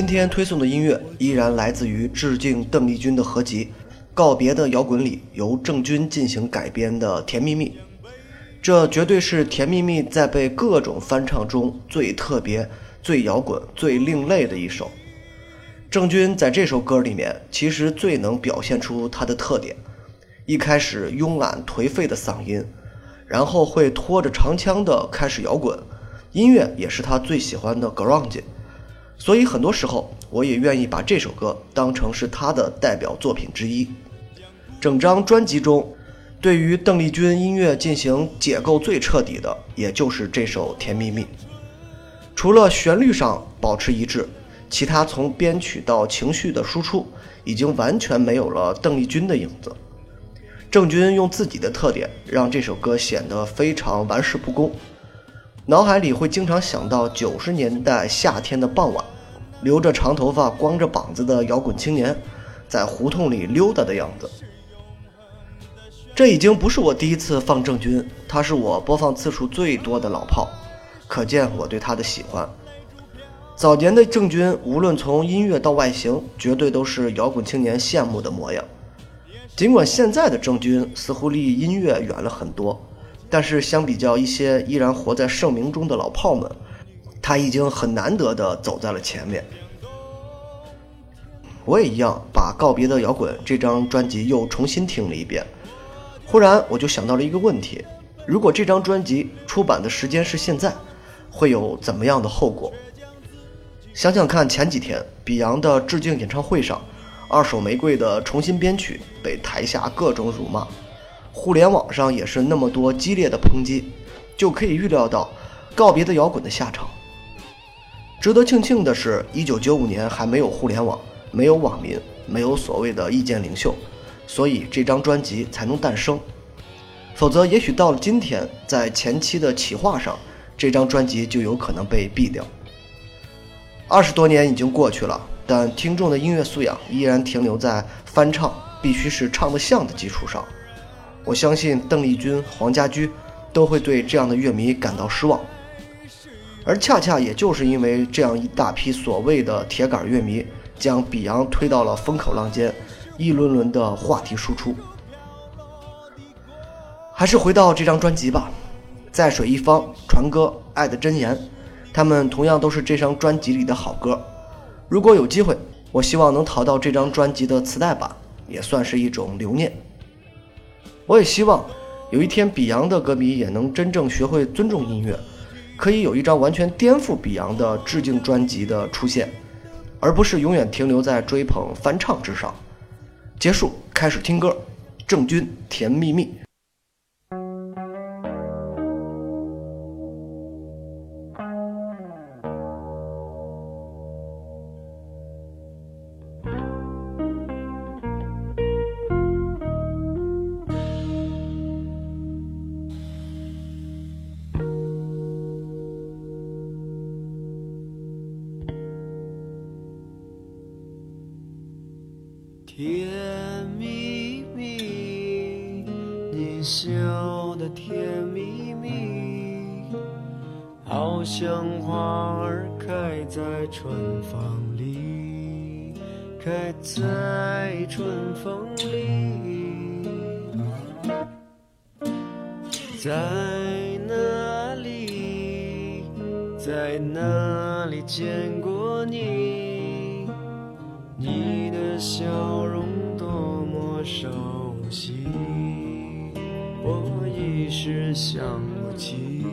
今天推送的音乐依然来自于致敬邓丽君的合集《告别的摇滚》里由郑钧进行改编的《甜蜜蜜》。这绝对是《甜蜜蜜》在被各种翻唱中最特别、最摇滚、最另类的一首。郑钧在这首歌里面其实最能表现出他的特点：一开始慵懒颓废的嗓音，然后会拖着长腔的开始摇滚，音乐也是他最喜欢的 grunge。所以很多时候，我也愿意把这首歌当成是他的代表作品之一。整张专辑中，对于邓丽君音乐进行解构最彻底的，也就是这首《甜蜜蜜》。除了旋律上保持一致，其他从编曲到情绪的输出，已经完全没有了邓丽君的影子。郑钧用自己的特点，让这首歌显得非常玩世不恭。脑海里会经常想到九十年代夏天的傍晚，留着长头发、光着膀子的摇滚青年，在胡同里溜达的样子。这已经不是我第一次放郑钧，他是我播放次数最多的老炮，可见我对他的喜欢。早年的郑钧，无论从音乐到外形，绝对都是摇滚青年羡慕的模样。尽管现在的郑钧似乎离音乐远了很多。但是相比较一些依然活在盛名中的老炮们，他已经很难得的走在了前面。我也一样，把《告别的摇滚》这张专辑又重新听了一遍。忽然我就想到了一个问题：如果这张专辑出版的时间是现在，会有怎么样的后果？想想看，前几天比昂的致敬演唱会上，《二手玫瑰》的重新编曲被台下各种辱骂。互联网上也是那么多激烈的抨击，就可以预料到告别的摇滚的下场。值得庆幸的是，一九九五年还没有互联网，没有网民，没有所谓的意见领袖，所以这张专辑才能诞生。否则，也许到了今天，在前期的企划上，这张专辑就有可能被毙掉。二十多年已经过去了，但听众的音乐素养依然停留在翻唱必须是唱得像的基础上。我相信邓丽君、黄家驹都会对这样的乐迷感到失望，而恰恰也就是因为这样一大批所谓的铁杆乐迷，将比昂推到了风口浪尖，一轮轮的话题输出。还是回到这张专辑吧，《在水一方》、《船歌》、《爱的箴言》，他们同样都是这张专辑里的好歌。如果有机会，我希望能淘到这张专辑的磁带版，也算是一种留念。我也希望有一天，比昂的歌迷也能真正学会尊重音乐，可以有一张完全颠覆比昂的致敬专辑的出现，而不是永远停留在追捧翻唱之上。结束，开始听歌，郑钧《甜蜜蜜》。甜蜜蜜，你笑得甜蜜蜜，好像花儿开在春风里，开在春风里，在哪里，在哪里见过你？你的笑容多么熟悉，我一时想不起。